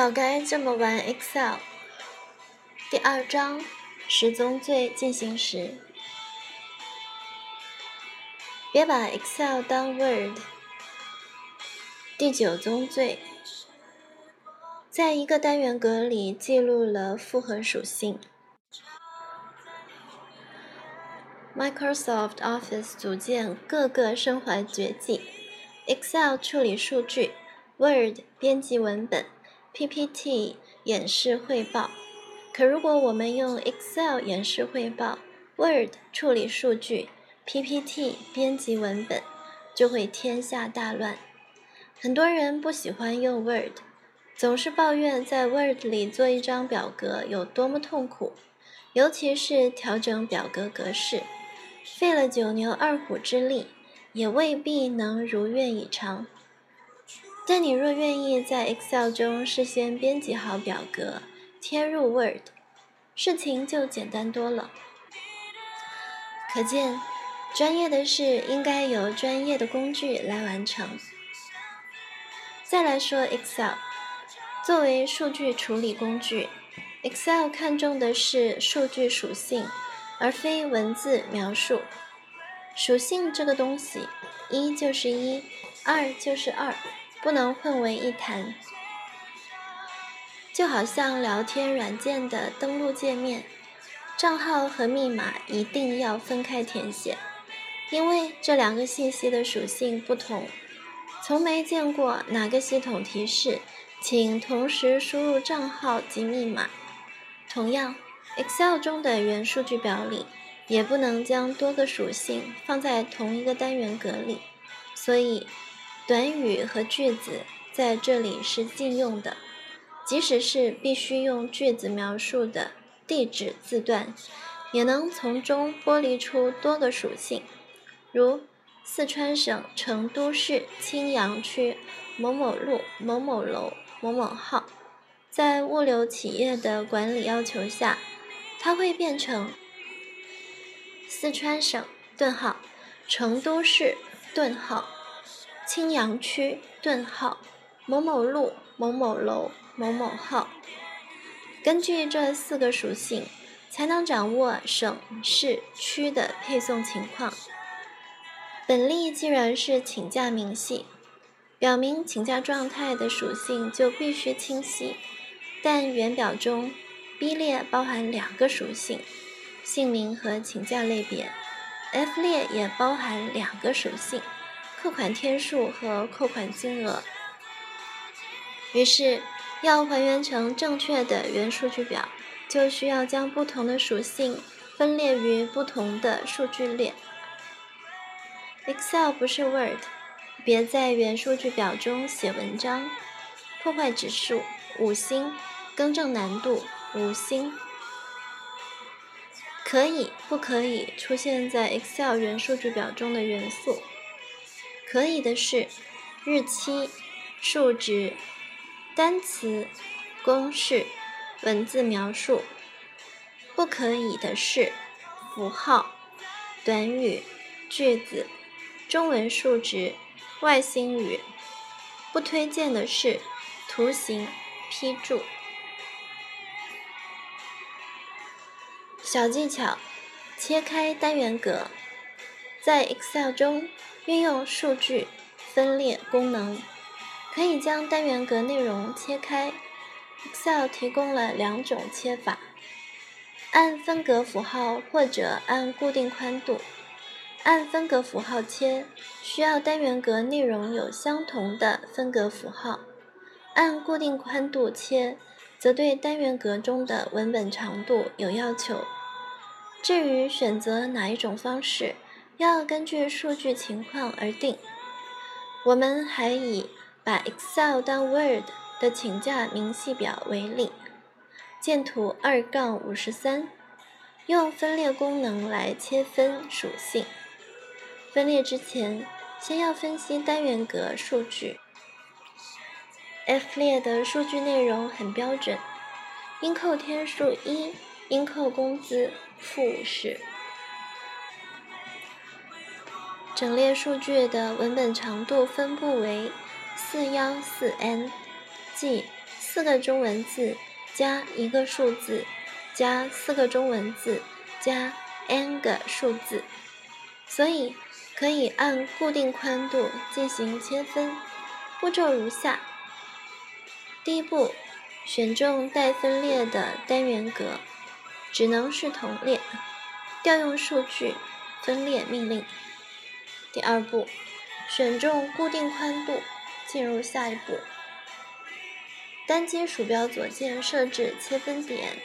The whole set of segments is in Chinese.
早该这么玩 Excel。第二章十宗罪进行时，别把 Excel 当 Word。第九宗罪，在一个单元格里记录了复合属性。Microsoft Office 组件各个身怀绝技，Excel 处理数据，Word 编辑文本。PPT 演示汇报，可如果我们用 Excel 演示汇报，Word 处理数据，PPT 编辑文本，就会天下大乱。很多人不喜欢用 Word，总是抱怨在 Word 里做一张表格有多么痛苦，尤其是调整表格格式，费了九牛二虎之力，也未必能如愿以偿。但你若愿意在 Excel 中事先编辑好表格，贴入 Word，事情就简单多了。可见，专业的事应该由专业的工具来完成。再来说 Excel，作为数据处理工具，Excel 看重的是数据属性，而非文字描述。属性这个东西，一就是一，二就是二。不能混为一谈，就好像聊天软件的登录界面，账号和密码一定要分开填写，因为这两个信息的属性不同。从没见过哪个系统提示，请同时输入账号及密码。同样，Excel 中的元数据表里也不能将多个属性放在同一个单元格里，所以。短语和句子在这里是禁用的，即使是必须用句子描述的地址字段，也能从中剥离出多个属性，如四川省成都市青羊区某某路某某楼某某号。在物流企业的管理要求下，它会变成四川省顿号成都市顿号。青羊区顿号某某路某某楼某某号，根据这四个属性，才能掌握省市区的配送情况。本例既然是请假明细，表明请假状态的属性就必须清晰。但原表中 B 列包含两个属性，姓名和请假类别；F 列也包含两个属性。扣款天数和扣款金额。于是，要还原成正确的原数据表，就需要将不同的属性分列于不同的数据列。Excel 不是 Word，别在原数据表中写文章。破坏指数五星，更正难度五星。可以不可以出现在 Excel 元数据表中的元素？可以的是日期、数值、单词、公式、文字描述；不可以的是符号、短语、句子、中文数值、外星语；不推荐的是图形、批注。小技巧：切开单元格，在 Excel 中。运用数据分裂功能，可以将单元格内容切开。Excel 提供了两种切法：按分隔符号或者按固定宽度。按分隔符号切，需要单元格内容有相同的分隔符号；按固定宽度切，则对单元格中的文本长度有要求。至于选择哪一种方式，要根据数据情况而定。我们还以把 Excel 当 Word 的请假明细表为例，见图二杠五十三，用分列功能来切分属性。分列之前，先要分析单元格数据。F 列的数据内容很标准，应扣天数一，应扣工资负五十。整列数据的文本长度分布为四幺四 n，即四个中文字加一个数字加四个中文字加 n 个数字，所以可以按固定宽度进行切分。步骤如下：第一步，选中待分裂的单元格，只能是同列，调用数据分裂命令。第二步，选中固定宽度，进入下一步。单击鼠标左键设置切分点，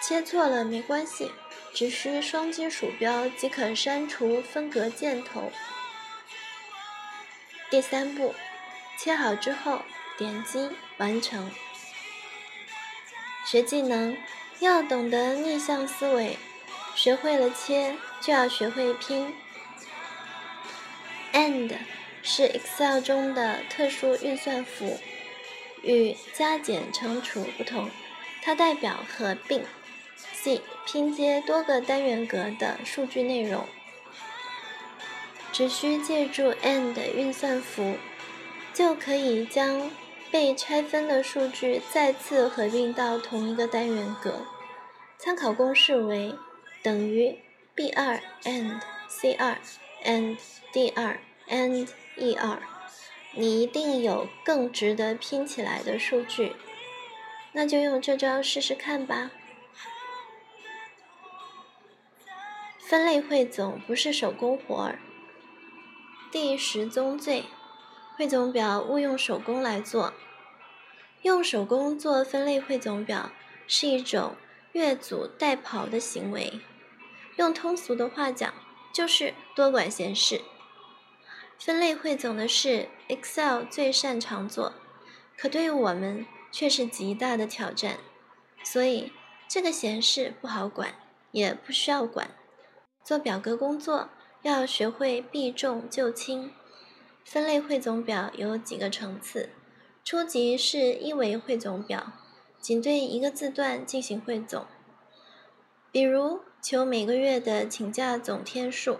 切错了没关系，只需双击鼠标即可删除分隔箭头。第三步，切好之后点击完成。学技能要懂得逆向思维，学会了切就要学会拼。AND 是 Excel 中的特殊运算符。与加减乘除不同，它代表合并，即拼接多个单元格的数据内容。只需借助 AND 运算符，就可以将被拆分的数据再次合并到同一个单元格。参考公式为等于 B2 AND C2 AND D2 AND E2。你一定有更值得拼起来的数据，那就用这招试试看吧。分类汇总不是手工活儿。第十宗罪，汇总表误用手工来做。用手工做分类汇总表是一种越俎代庖的行为，用通俗的话讲，就是多管闲事。分类汇总的事，Excel 最擅长做，可对于我们却是极大的挑战。所以这个闲事不好管，也不需要管。做表格工作要学会避重就轻。分类汇总表有几个层次，初级是一维汇总表，仅对一个字段进行汇总，比如求每个月的请假总天数。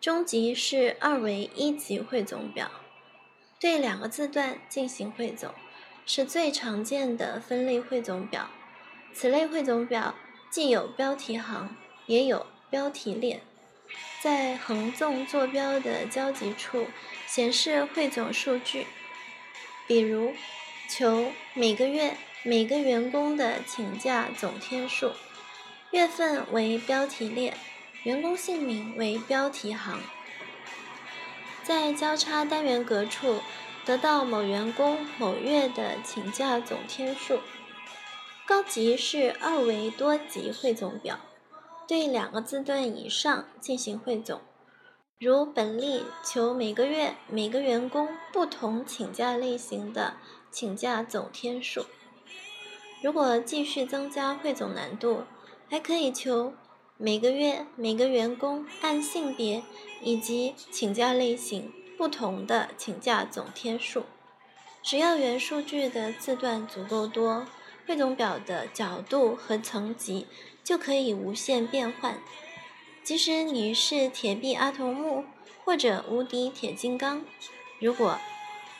中级是二维一级汇总表，对两个字段进行汇总，是最常见的分类汇总表。此类汇总表既有标题行，也有标题列，在横纵坐标的交集处显示汇总数据。比如，求每个月每个员工的请假总天数，月份为标题列。员工姓名为标题行，在交叉单元格处得到某员工某月的请假总天数。高级是二维多级汇总表，对两个字段以上进行汇总。如本例求每个月每个员工不同请假类型的请假总天数。如果继续增加汇总难度，还可以求。每个月每个员工按性别以及请假类型不同的请假总天数，只要原数据的字段足够多，汇总表的角度和层级就可以无限变换。即使你是铁臂阿童木或者无敌铁金刚，如果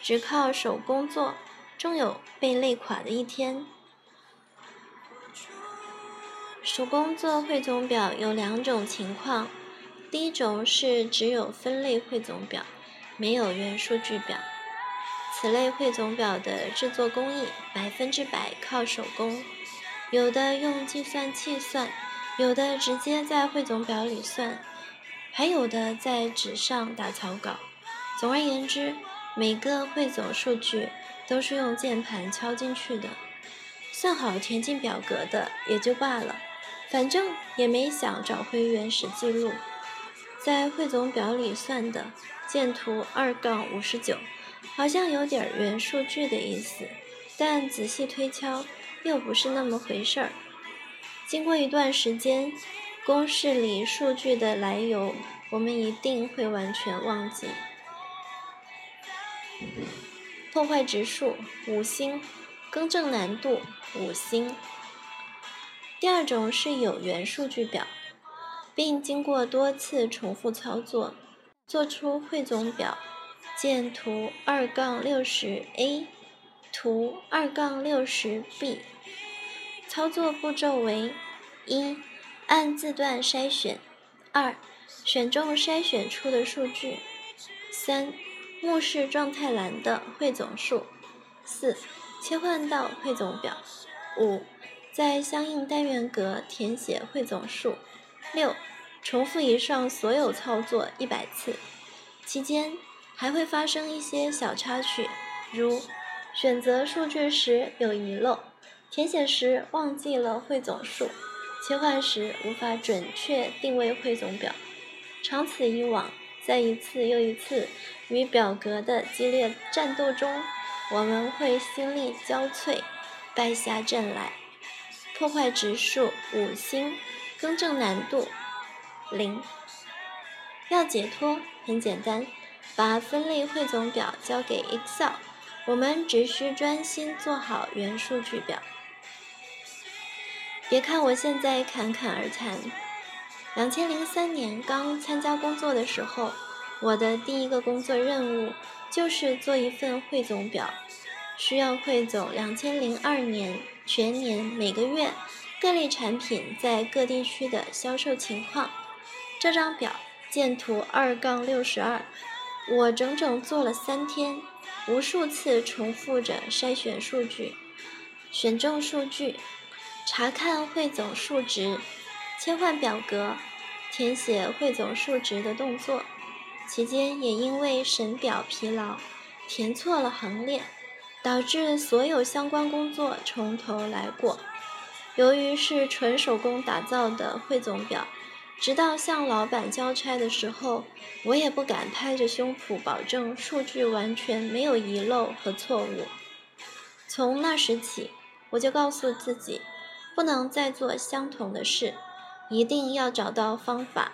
只靠手工作，终有被累垮的一天。手工做汇总表有两种情况，第一种是只有分类汇总表，没有原数据表。此类汇总表的制作工艺百分之百靠手工，有的用计算器算，有的直接在汇总表里算，还有的在纸上打草稿。总而言之，每个汇总数据都是用键盘敲进去的，算好填进表格的也就罢了。反正也没想找回原始记录，在汇总表里算的见图二杠五十九，好像有点原数据的意思，但仔细推敲又不是那么回事儿。经过一段时间，公式里数据的来由，我们一定会完全忘记。破坏指数五星，更正难度五星。第二种是有源数据表，并经过多次重复操作，做出汇总表，见图二杠六十 A，图二杠六十 b。操作步骤为：一、按字段筛选；二、选中筛选出的数据；三、目视状态栏的汇总数；四、切换到汇总表；五、在相应单元格填写汇总数；六、重复以上所有操作一百次。期间还会发生一些小插曲，如选择数据时有遗漏，填写时忘记了汇总数，切换时无法准确定位汇总表。长此以往，在一次又一次与表格的激烈战斗中，我们会心力交瘁，败下阵来。破坏指数五星，更正难度零。要解脱。很简单，把分类汇总表交给 Excel，我们只需专心做好原数据表。别看我现在侃侃而谈，两千零三年刚参加工作的时候，我的第一个工作任务就是做一份汇总表，需要汇总两千零二年全年每个月各类产品在各地区的销售情况。这张表。见图二杠六十二，我整整做了三天，无数次重复着筛选数据、选中数据、查看汇总数值、切换表格、填写汇总数值的动作。期间也因为审表疲劳，填错了行列，导致所有相关工作从头来过。由于是纯手工打造的汇总表。直到向老板交差的时候，我也不敢拍着胸脯保证数据完全没有遗漏和错误。从那时起，我就告诉自己，不能再做相同的事，一定要找到方法。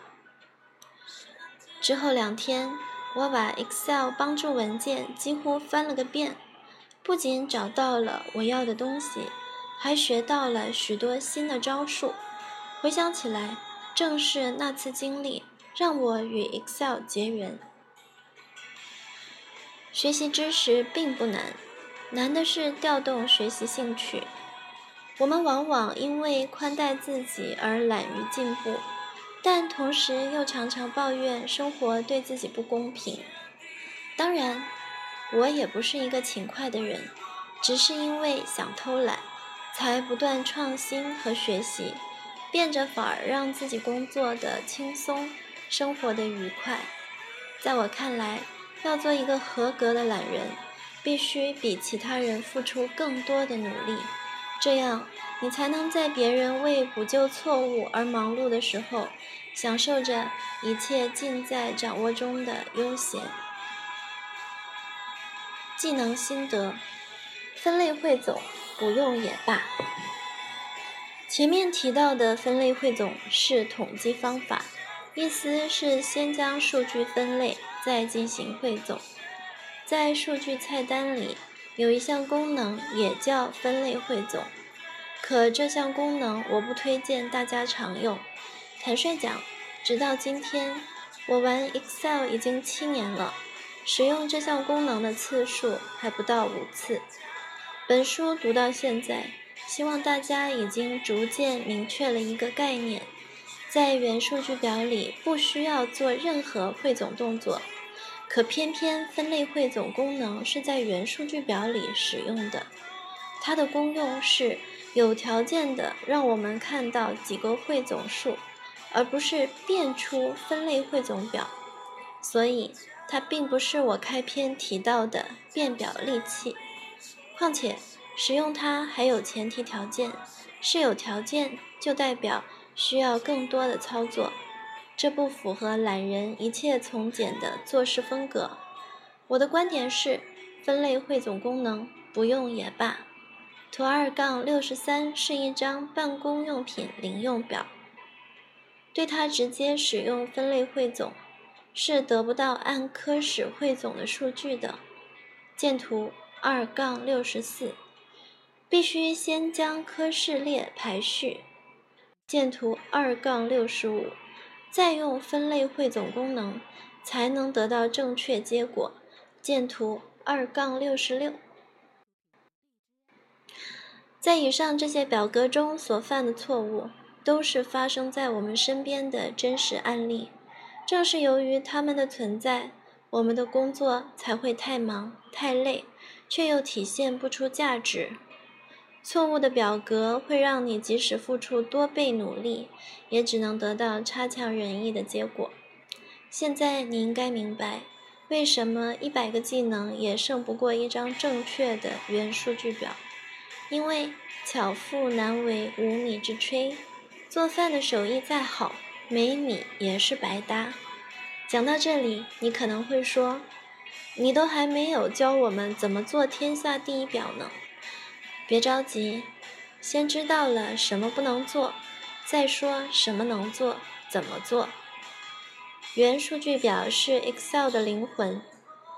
之后两天，我把 Excel 帮助文件几乎翻了个遍，不仅找到了我要的东西，还学到了许多新的招数。回想起来，正是那次经历，让我与 Excel 结缘。学习知识并不难，难的是调动学习兴趣。我们往往因为宽待自己而懒于进步，但同时又常常抱怨生活对自己不公平。当然，我也不是一个勤快的人，只是因为想偷懒，才不断创新和学习。变着法儿让自己工作的轻松，生活的愉快。在我看来，要做一个合格的懒人，必须比其他人付出更多的努力，这样你才能在别人为补救错误而忙碌的时候，享受着一切尽在掌握中的悠闲。技能心得：分类汇总不用也罢。前面提到的分类汇总是统计方法，意思是先将数据分类，再进行汇总。在数据菜单里有一项功能也叫分类汇总，可这项功能我不推荐大家常用。坦率讲，直到今天，我玩 Excel 已经七年了，使用这项功能的次数还不到五次。本书读到现在。希望大家已经逐渐明确了一个概念，在原数据表里不需要做任何汇总动作，可偏偏分类汇总功能是在原数据表里使用的。它的功用是有条件的让我们看到几个汇总数，而不是变出分类汇总表。所以它并不是我开篇提到的变表利器。况且。使用它还有前提条件，是有条件就代表需要更多的操作，这不符合懒人一切从简的做事风格。我的观点是，分类汇总功能不用也罢。图二杠六十三是一张办公用品零用表，对它直接使用分类汇总，是得不到按科室汇总的数据的。见图二杠六十四。必须先将科室列排序，见图二杠六十五，再用分类汇总功能，才能得到正确结果。见图二杠六十六。在以上这些表格中所犯的错误，都是发生在我们身边的真实案例。正是由于他们的存在，我们的工作才会太忙太累，却又体现不出价值。错误的表格会让你即使付出多倍努力，也只能得到差强人意的结果。现在你应该明白，为什么一百个技能也胜不过一张正确的原数据表。因为巧妇难为无米之炊，做饭的手艺再好，没米也是白搭。讲到这里，你可能会说，你都还没有教我们怎么做天下第一表呢。别着急，先知道了什么不能做，再说什么能做，怎么做。原数据表是 Excel 的灵魂，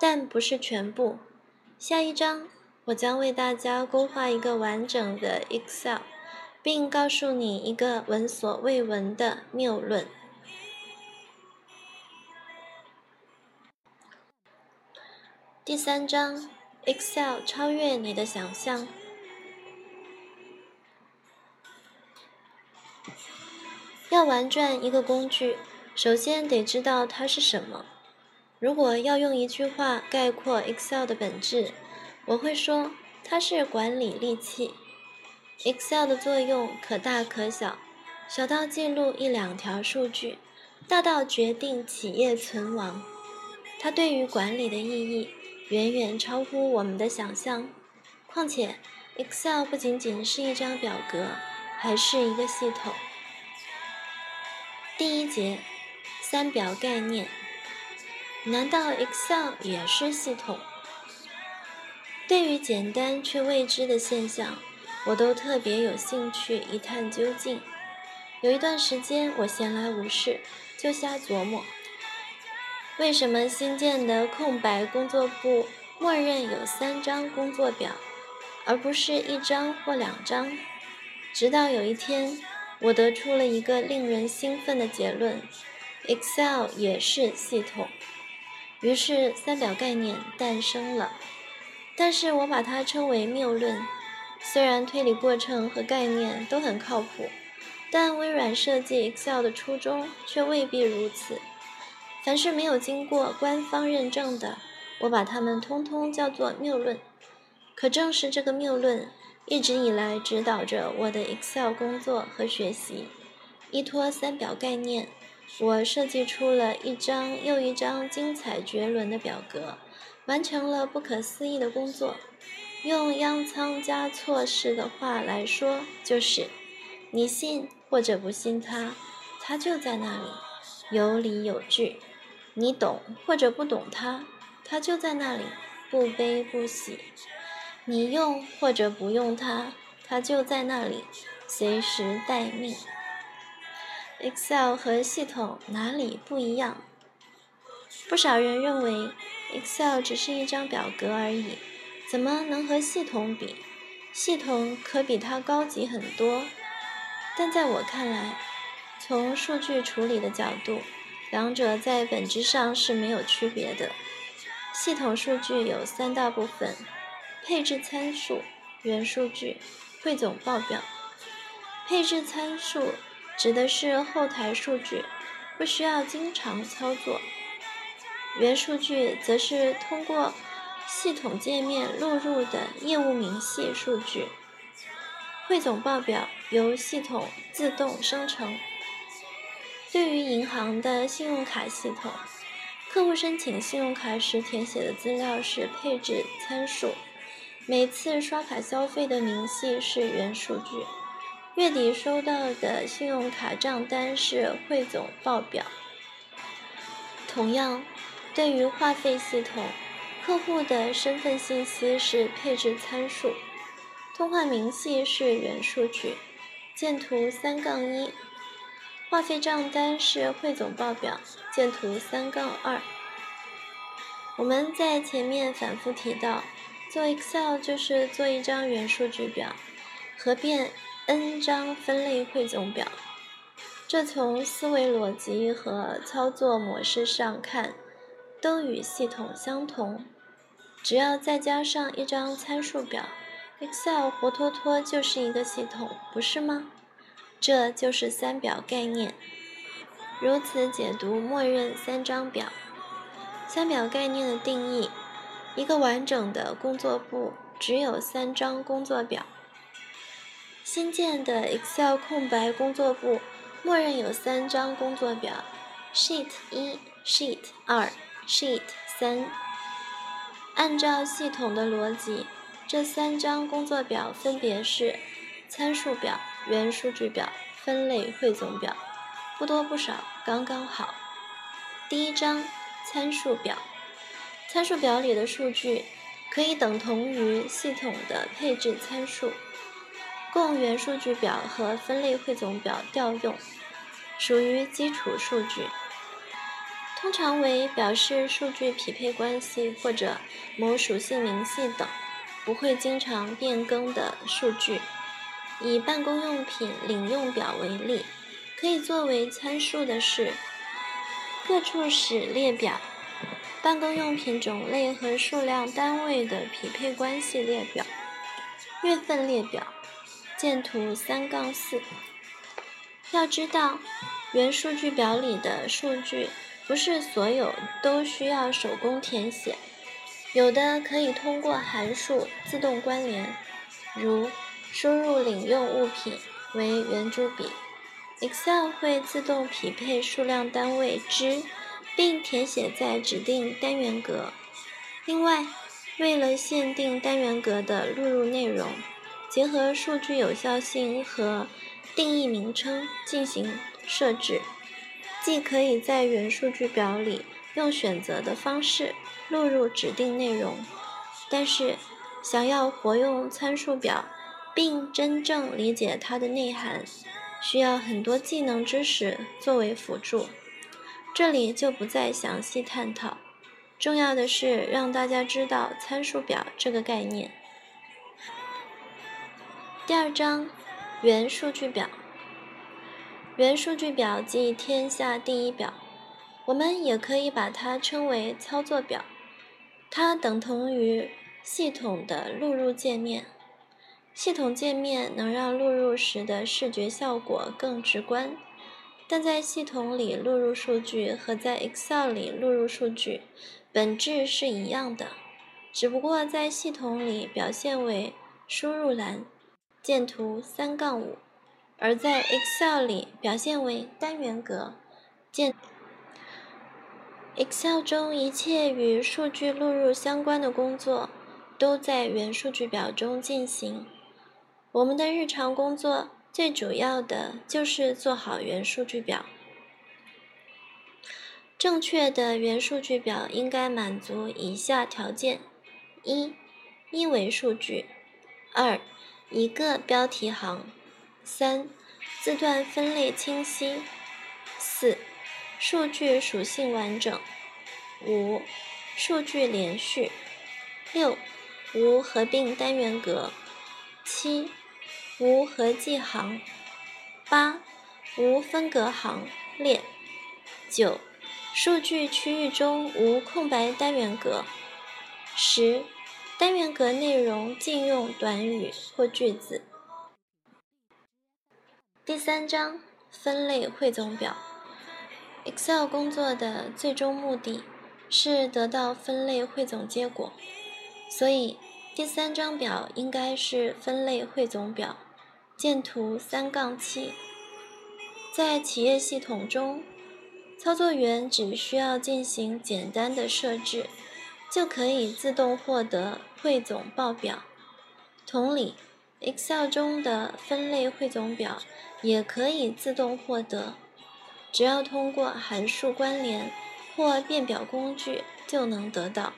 但不是全部。下一章我将为大家勾画一个完整的 Excel，并告诉你一个闻所未闻的谬论。第三章，Excel 超越你的想象。要玩转一个工具，首先得知道它是什么。如果要用一句话概括 Excel 的本质，我会说它是管理利器。Excel 的作用可大可小，小到记录一两条数据，大到决定企业存亡。它对于管理的意义远远超乎我们的想象。况且，Excel 不仅仅是一张表格，还是一个系统。第一节，三表概念。难道 Excel 也是系统？对于简单却未知的现象，我都特别有兴趣一探究竟。有一段时间，我闲来无事，就瞎琢磨：为什么新建的空白工作簿默认有三张工作表，而不是一张或两张？直到有一天。我得出了一个令人兴奋的结论：Excel 也是系统。于是三表概念诞生了。但是我把它称为谬论。虽然推理过程和概念都很靠谱，但微软设计 Excel 的初衷却未必如此。凡是没有经过官方认证的，我把它们通通叫做谬论。可正是这个谬论。一直以来指导着我的 Excel 工作和学习，依托三表概念，我设计出了一张又一张精彩绝伦的表格，完成了不可思议的工作。用央仓加措式的话来说，就是你信或者不信它，它就在那里，有理有据；你懂或者不懂它，它就在那里，不悲不喜。你用或者不用它，它就在那里，随时待命。Excel 和系统哪里不一样？不少人认为 Excel 只是一张表格而已，怎么能和系统比？系统可比它高级很多。但在我看来，从数据处理的角度，两者在本质上是没有区别的。系统数据有三大部分。配置参数、元数据、汇总报表。配置参数指的是后台数据，不需要经常操作；元数据则是通过系统界面录入的业务明细数据。汇总报表由系统自动生成。对于银行的信用卡系统，客户申请信用卡时填写的资料是配置参数。每次刷卡消费的明细是原数据，月底收到的信用卡账单是汇总报表。同样，对于话费系统，客户的身份信息是配置参数，通话明细是原数据，见图三杠一；话费账单是汇总报表，见图三杠二。我们在前面反复提到。做 Excel 就是做一张元数据表，合变 n 张分类汇总表。这从思维逻辑和操作模式上看，都与系统相同。只要再加上一张参数表，Excel 活脱脱就是一个系统，不是吗？这就是三表概念。如此解读默认三张表。三表概念的定义：一个完整的工作簿只有三张工作表。新建的 Excel 空白工作簿默认有三张工作表：Sheet 一、Sheet 二、Sheet 三。按照系统的逻辑，这三张工作表分别是参数表、原数据表、分类汇总表，不多不少，刚刚好。第一张参数表，参数表里的数据可以等同于系统的配置参数。供原数据表和分类汇总表调用，属于基础数据，通常为表示数据匹配关系或者某属性明细等，不会经常变更的数据。以办公用品领用表为例，可以作为参数的是各处使列表、办公用品种类和数量单位的匹配关系列表、月份列表。见图三杠四。要知道，原数据表里的数据不是所有都需要手工填写，有的可以通过函数自动关联，如输入领用物品为圆珠笔，Excel 会自动匹配数量单位之，并填写在指定单元格。另外，为了限定单元格的录入内容。结合数据有效性和定义名称进行设置，既可以在原数据表里用选择的方式录入指定内容，但是想要活用参数表并真正理解它的内涵，需要很多技能知识作为辅助，这里就不再详细探讨。重要的是让大家知道参数表这个概念。第二章，元数据表。原数据表即天下第一表，我们也可以把它称为操作表。它等同于系统的录入界面。系统界面能让录入时的视觉效果更直观，但在系统里录入数据和在 Excel 里录入数据本质是一样的，只不过在系统里表现为输入栏。见图三杠五，而在 Excel 里表现为单元格。见 Excel 中一切与数据录入相关的工作都在原数据表中进行。我们的日常工作最主要的就是做好原数据表。正确的原数据表应该满足以下条件：一、一维数据；二、一个标题行，三字段分类清晰，四数据属性完整，五数据连续，六无合并单元格，七无合计行，八无分隔行列，九数据区域中无空白单元格，十。单元格内容禁用短语或句子。第三章分类汇总表。Excel 工作的最终目的是得到分类汇总结果，所以第三张表应该是分类汇总表。见图三杠七。在企业系统中，操作员只需要进行简单的设置。就可以自动获得汇总报表。同理，Excel 中的分类汇总表也可以自动获得，只要通过函数关联或变表工具就能得到。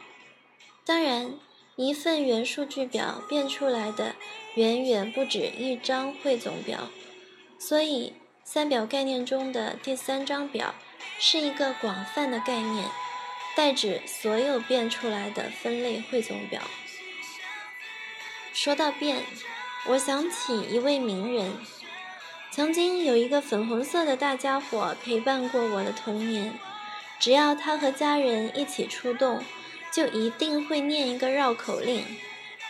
当然，一份原数据表变出来的远远不止一张汇总表，所以三表概念中的第三张表是一个广泛的概念。代指所有变出来的分类汇总表。说到变，我想起一位名人，曾经有一个粉红色的大家伙陪伴过我的童年。只要他和家人一起出动，就一定会念一个绕口令。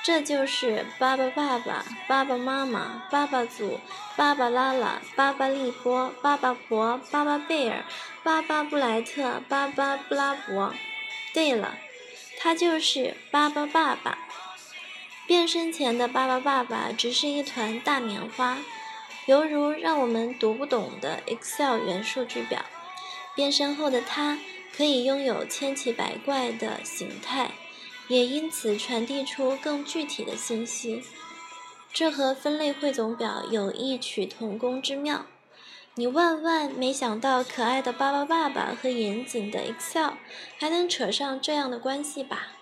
这就是巴巴爸爸、巴巴妈妈、巴巴祖、巴巴拉拉、巴巴利波、巴巴婆、巴巴贝尔、巴巴布莱特、巴巴布拉伯。对了，他就是巴巴爸爸。变身前的巴巴爸爸只是一团大棉花，犹如让我们读不懂的 Excel 元数据表。变身后的他可以拥有千奇百怪的形态。也因此传递出更具体的信息，这和分类汇总表有异曲同工之妙。你万万没想到，可爱的巴巴爸爸和严谨的 Excel 还能扯上这样的关系吧？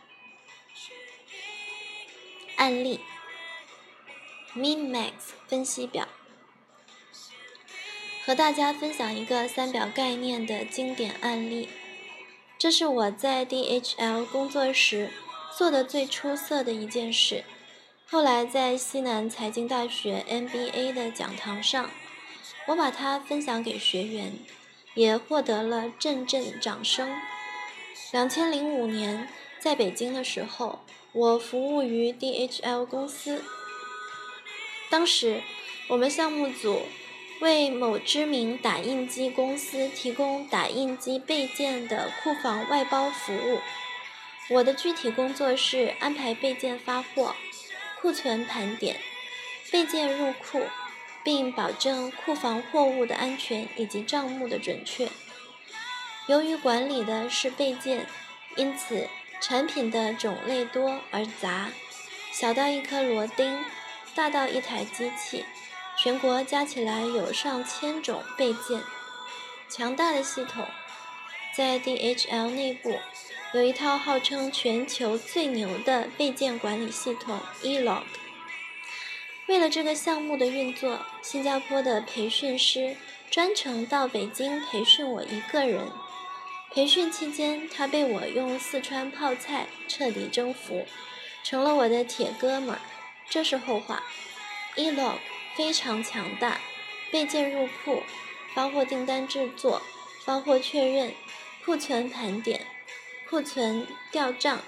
案例：Min-Max 分析表，和大家分享一个三表概念的经典案例。这是我在 DHL 工作时。做的最出色的一件事，后来在西南财经大学 MBA 的讲堂上，我把它分享给学员，也获得了阵阵掌声。两千零五年在北京的时候，我服务于 DHL 公司，当时我们项目组为某知名打印机公司提供打印机备件的库房外包服务。我的具体工作是安排备件发货、库存盘点、备件入库，并保证库房货物的安全以及账目的准确。由于管理的是备件，因此产品的种类多而杂，小到一颗螺钉，大到一台机器，全国加起来有上千种备件。强大的系统在 DHL 内部。有一套号称全球最牛的备件管理系统 eLog。为了这个项目的运作，新加坡的培训师专程到北京培训我一个人。培训期间，他被我用四川泡菜彻底征服，成了我的铁哥们儿。这是后话。eLog 非常强大，备件入库、发货订单制作、发货确认、库存盘点。库存调账、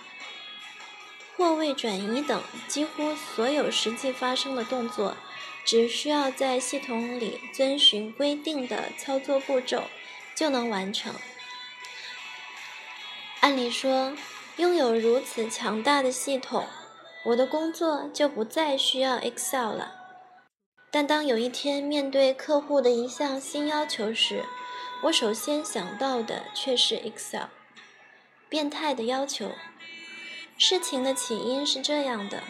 货位转移等几乎所有实际发生的动作，只需要在系统里遵循规定的操作步骤就能完成。按理说，拥有如此强大的系统，我的工作就不再需要 Excel 了。但当有一天面对客户的一项新要求时，我首先想到的却是 Excel。变态的要求。事情的起因是这样的：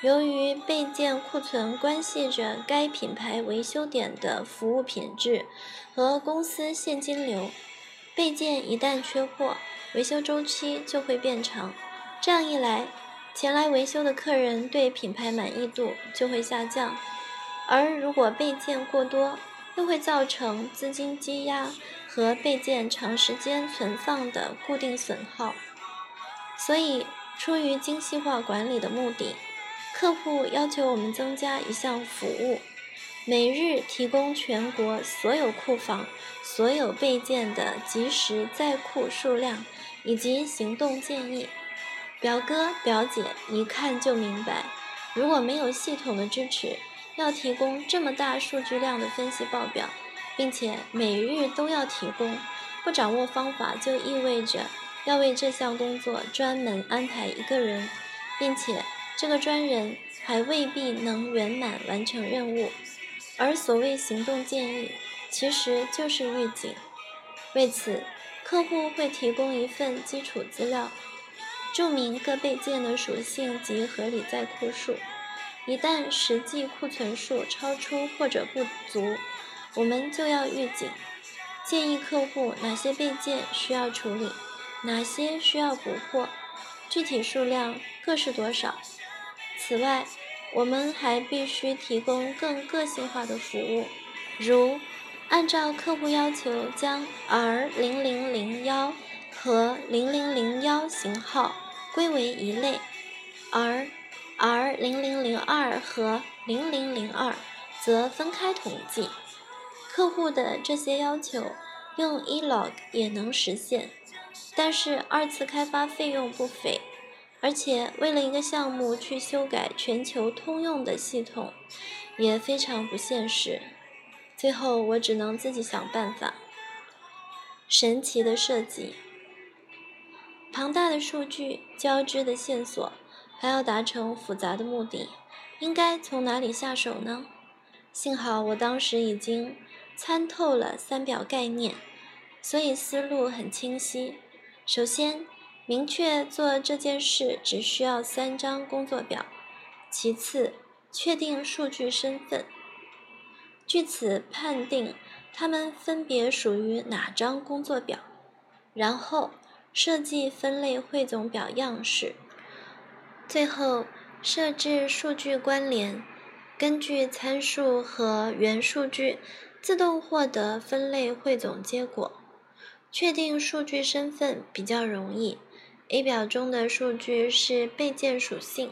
由于备件库存关系着该品牌维修点的服务品质和公司现金流，备件一旦缺货，维修周期就会变长。这样一来，前来维修的客人对品牌满意度就会下降，而如果备件过多，又会造成资金积压。和备件长时间存放的固定损耗，所以出于精细化管理的目的，客户要求我们增加一项服务：每日提供全国所有库房所有备件的及时在库数量以及行动建议。表哥表姐一看就明白，如果没有系统的支持，要提供这么大数据量的分析报表。并且每日都要提供，不掌握方法就意味着要为这项工作专门安排一个人，并且这个专人还未必能圆满完成任务。而所谓行动建议，其实就是预警。为此，客户会提供一份基础资料，注明各备件的属性及合理在库数。一旦实际库存数超出或者不足，我们就要预警，建议客户哪些备件需要处理，哪些需要补货，具体数量各是多少。此外，我们还必须提供更个性化的服务，如按照客户要求将 R 零零零幺和零零零幺型号归为一类，而 R 零零零二和零零零二则分开统计。客户的这些要求用 eLog 也能实现，但是二次开发费用不菲，而且为了一个项目去修改全球通用的系统，也非常不现实。最后我只能自己想办法。神奇的设计，庞大的数据、交织的线索，还要达成复杂的目的，应该从哪里下手呢？幸好我当时已经参透了三表概念，所以思路很清晰。首先，明确做这件事只需要三张工作表；其次，确定数据身份，据此判定。它们分别属于哪张工作表？然后设计分类汇总表样式，最后设置数据关联，根据参数和原数据自动获得分类汇总结果。确定数据身份比较容易，A 表中的数据是备件属性，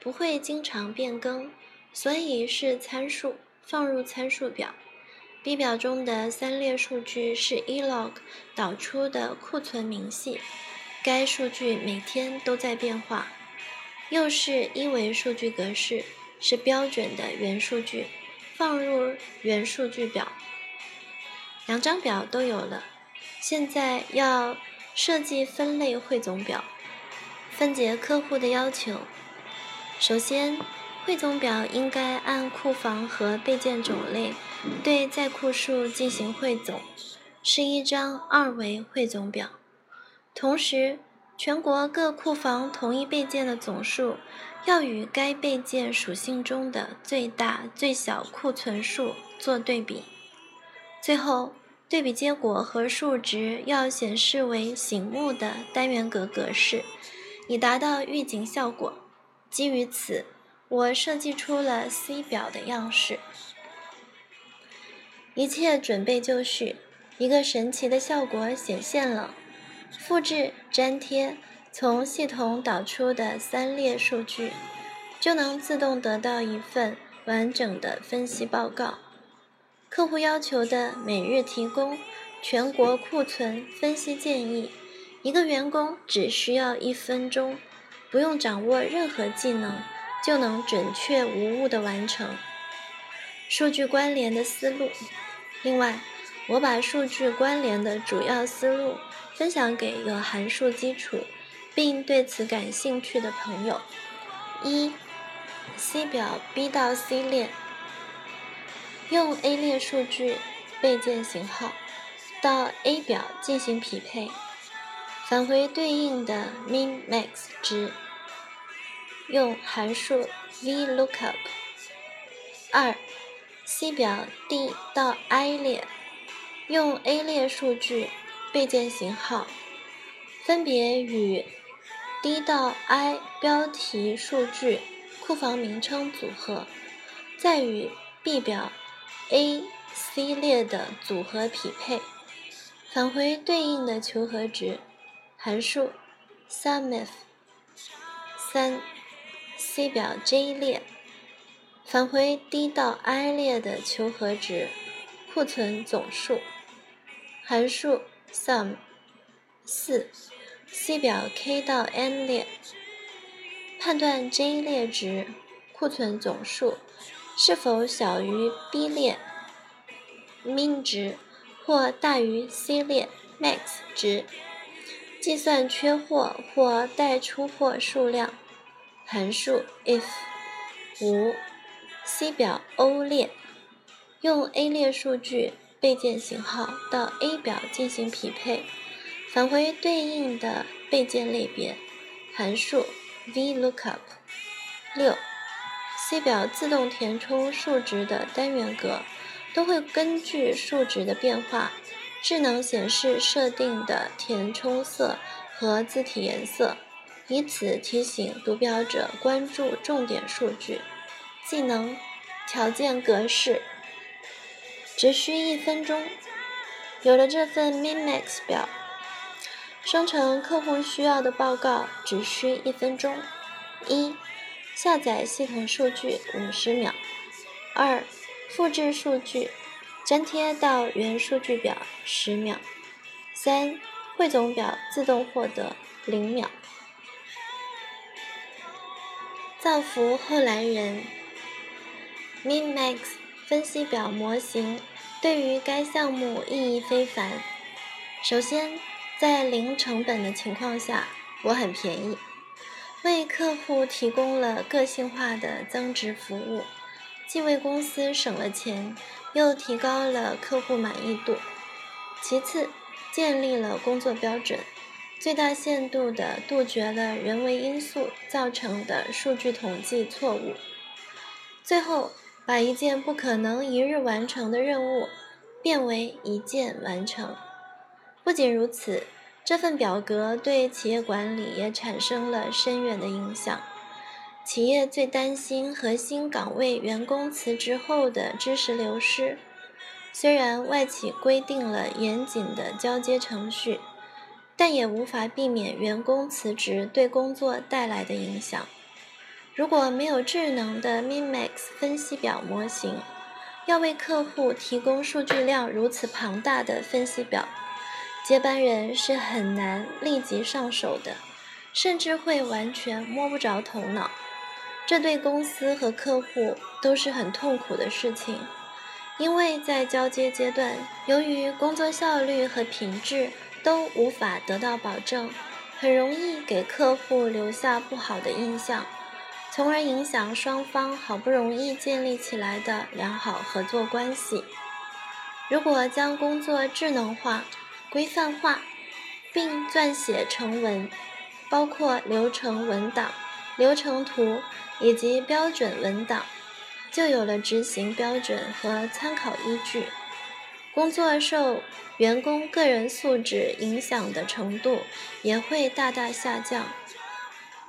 不会经常变更，所以是参数，放入参数表。B 表中的三列数据是 e-log 导出的库存明细，该数据每天都在变化，又是一维数据格式，是标准的元数据，放入元数据表。两张表都有了，现在要设计分类汇总表，分解客户的要求。首先。汇总表应该按库房和备件种类对在库数进行汇总，是一张二维汇总表。同时，全国各库房同一备件的总数要与该备件属性中的最大、最小库存数做对比。最后，对比结果和数值要显示为醒目的单元格格式，以达到预警效果。基于此。我设计出了 C 表的样式，一切准备就绪，一个神奇的效果显现了：复制粘贴从系统导出的三列数据，就能自动得到一份完整的分析报告。客户要求的每日提供全国库存分析建议，一个员工只需要一分钟，不用掌握任何技能。就能准确无误地完成数据关联的思路。另外，我把数据关联的主要思路分享给有函数基础并对此感兴趣的朋友。一，C 表 B 到 C 列，用 A 列数据备件型号到 A 表进行匹配，返回对应的 min-max 值。用函数 VLOOKUP。二，C 表 D 到 I 列，用 A 列数据备件型号，分别与 D 到 I 标题数据库房名称组合，再与 B 表 A、C 列的组合匹配，返回对应的求和值，函数 SUMIF。三。C 表 J 列返回 D 到 I 列的求和值，库存总数，函数 sum。四 C 表 K 到 N 列判断 J 列值库存总数是否小于 B 列 min 值或大于 C 列 max 值，计算缺货或待出货数量。函数 if 五 C 表 O 列用 A 列数据备件型号到 A 表进行匹配，返回对应的备件类别，函数 VLOOKUP 六 C 表自动填充数值的单元格都会根据数值的变化，智能显示设定的填充色和字体颜色。以此提醒读表者关注重点数据。技能条件格式只需一分钟。有了这份 Min-Max 表，生成客户需要的报告只需一分钟。一、下载系统数据五十秒。二、复制数据粘贴到原数据表十秒。三、汇总表自动获得零秒。造福后来人。Min-Max 分析表模型对于该项目意义非凡。首先，在零成本的情况下，我很便宜，为客户提供了个性化的增值服务，既为公司省了钱，又提高了客户满意度。其次，建立了工作标准。最大限度地杜绝了人为因素造成的数据统计错误，最后把一件不可能一日完成的任务变为一件完成。不仅如此，这份表格对企业管理也产生了深远的影响。企业最担心核心岗位员工辞职后的知识流失，虽然外企规定了严谨的交接程序。但也无法避免员工辞职对工作带来的影响。如果没有智能的 Min-Max 分析表模型，要为客户提供数据量如此庞大的分析表，接班人是很难立即上手的，甚至会完全摸不着头脑。这对公司和客户都是很痛苦的事情，因为在交接阶段，由于工作效率和品质。都无法得到保证，很容易给客户留下不好的印象，从而影响双方好不容易建立起来的良好合作关系。如果将工作智能化、规范化，并撰写成文，包括流程文档、流程图以及标准文档，就有了执行标准和参考依据。工作受员工个人素质影响的程度也会大大下降。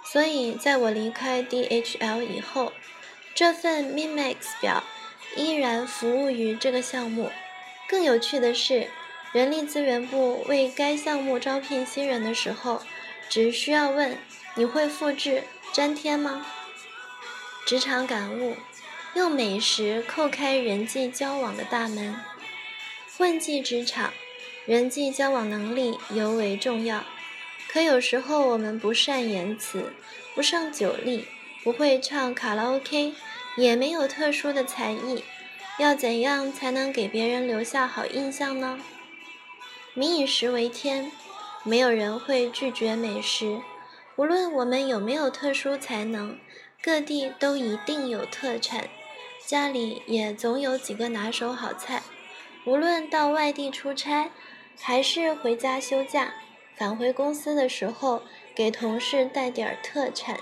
所以，在我离开 DHL 以后，这份 Mimax 表依然服务于这个项目。更有趣的是，人力资源部为该项目招聘新人的时候，只需要问：“你会复制粘贴吗？”职场感悟：用美食叩开人际交往的大门。混迹职场，人际交往能力尤为重要。可有时候我们不善言辞，不胜酒力，不会唱卡拉 OK，也没有特殊的才艺，要怎样才能给别人留下好印象呢？民以食为天，没有人会拒绝美食。无论我们有没有特殊才能，各地都一定有特产，家里也总有几个拿手好菜。无论到外地出差，还是回家休假，返回公司的时候，给同事带点儿特产，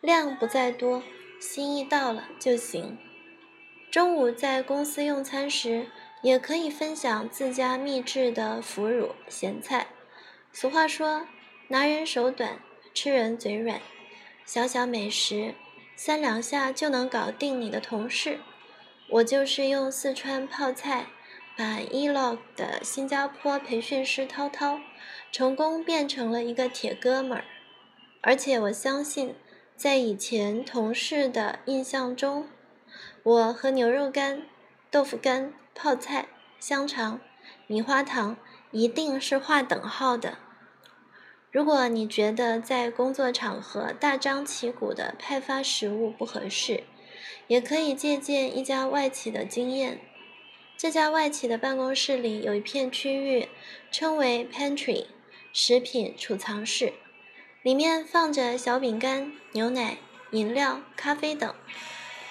量不在多，心意到了就行。中午在公司用餐时，也可以分享自家秘制的腐乳咸菜。俗话说，拿人手短，吃人嘴软，小小美食，三两下就能搞定你的同事。我就是用四川泡菜。把 Elog 的新加坡培训师涛涛成功变成了一个铁哥们儿，而且我相信，在以前同事的印象中，我和牛肉干、豆腐干、泡菜、香肠、米花糖一定是划等号的。如果你觉得在工作场合大张旗鼓的派发食物不合适，也可以借鉴一家外企的经验。这家外企的办公室里有一片区域，称为 pantry，食品储藏室，里面放着小饼干、牛奶、饮料、咖啡等，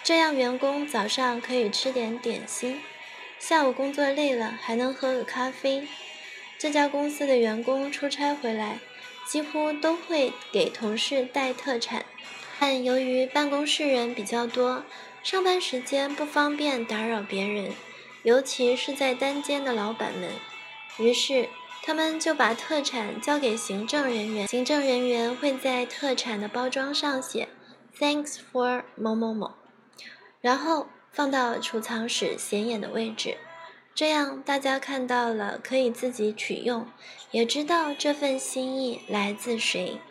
这样员工早上可以吃点点心，下午工作累了还能喝个咖啡。这家公司的员工出差回来，几乎都会给同事带特产，但由于办公室人比较多，上班时间不方便打扰别人。尤其是在单间的老板们，于是他们就把特产交给行政人员，行政人员会在特产的包装上写 “Thanks for 某某某”，然后放到储藏室显眼的位置。这样大家看到了可以自己取用也知道这份心意来自谁。